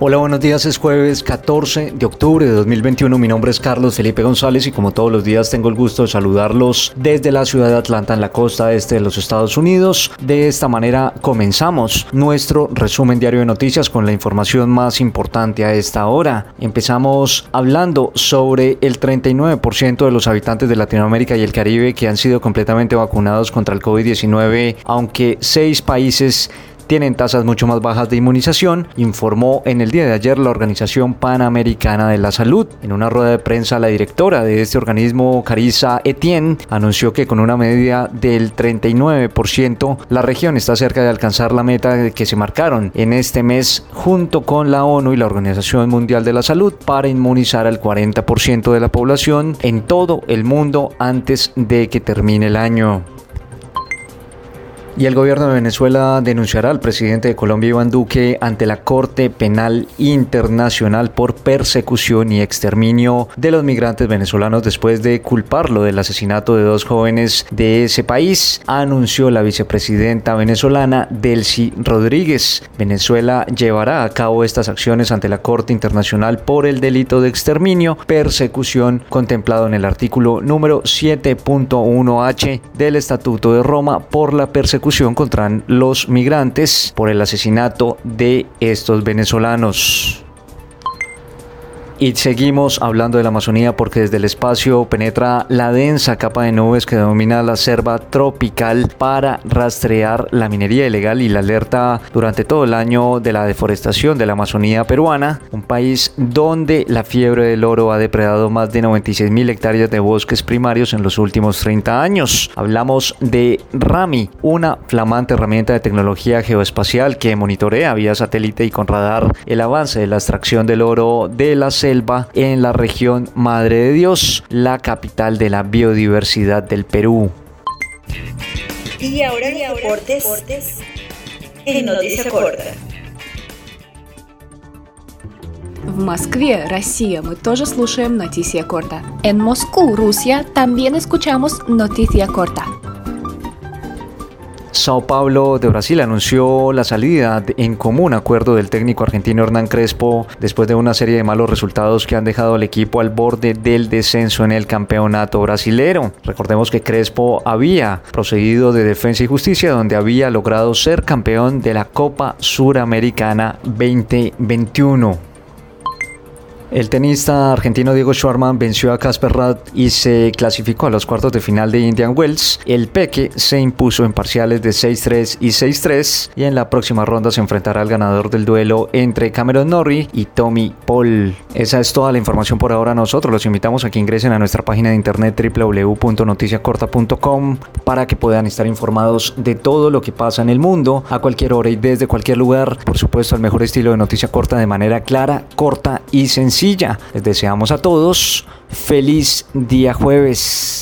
Hola, buenos días. Es jueves 14 de octubre de 2021. Mi nombre es Carlos Felipe González y como todos los días tengo el gusto de saludarlos desde la ciudad de Atlanta en la costa este de los Estados Unidos. De esta manera comenzamos nuestro resumen diario de noticias con la información más importante a esta hora. Empezamos hablando sobre el 39% de los habitantes de Latinoamérica y el Caribe que han sido completamente vacunados contra el COVID-19, aunque seis países tienen tasas mucho más bajas de inmunización, informó en el día de ayer la Organización Panamericana de la Salud. En una rueda de prensa, la directora de este organismo, Carissa Etienne, anunció que con una media del 39%, la región está cerca de alcanzar la meta que se marcaron en este mes junto con la ONU y la Organización Mundial de la Salud para inmunizar al 40% de la población en todo el mundo antes de que termine el año. Y el gobierno de Venezuela denunciará al presidente de Colombia, Iván Duque, ante la Corte Penal Internacional por persecución y exterminio de los migrantes venezolanos después de culparlo del asesinato de dos jóvenes de ese país, anunció la vicepresidenta venezolana Delcy Rodríguez. Venezuela llevará a cabo estas acciones ante la Corte Internacional por el delito de exterminio, persecución contemplado en el artículo número 7.1h del Estatuto de Roma por la persecución contra los migrantes por el asesinato de estos venezolanos. Y seguimos hablando de la Amazonía porque desde el espacio penetra la densa capa de nubes que domina la selva tropical para rastrear la minería ilegal y la alerta durante todo el año de la deforestación de la Amazonía peruana, un país donde la fiebre del oro ha depredado más de 96 mil hectáreas de bosques primarios en los últimos 30 años. Hablamos de RAMI, una flamante herramienta de tecnología geoespacial que monitorea vía satélite y con radar el avance de la extracción del oro de la selva en la región Madre de Dios, la capital de la biodiversidad del Perú. Y ahora deportes, en Noticia Corta. В Москве, Россия, мы тоже слушаем Нотисия Корта. En Moscú, Rusia, también escuchamos Noticia Corta. Sao Paulo de Brasil anunció la salida en común acuerdo del técnico argentino Hernán Crespo después de una serie de malos resultados que han dejado al equipo al borde del descenso en el campeonato brasilero. Recordemos que Crespo había procedido de Defensa y Justicia donde había logrado ser campeón de la Copa Suramericana 2021. El tenista argentino Diego Schwarman venció a Casper Ruud y se clasificó a los cuartos de final de Indian Wells. El Peque se impuso en parciales de 6-3 y 6-3 y en la próxima ronda se enfrentará al ganador del duelo entre Cameron Norrie y Tommy Paul. Esa es toda la información por ahora. Nosotros los invitamos a que ingresen a nuestra página de internet www.noticiacorta.com para que puedan estar informados de todo lo que pasa en el mundo a cualquier hora y desde cualquier lugar. Por supuesto, al mejor estilo de noticia corta de manera clara, corta y sencilla. Les deseamos a todos feliz día jueves.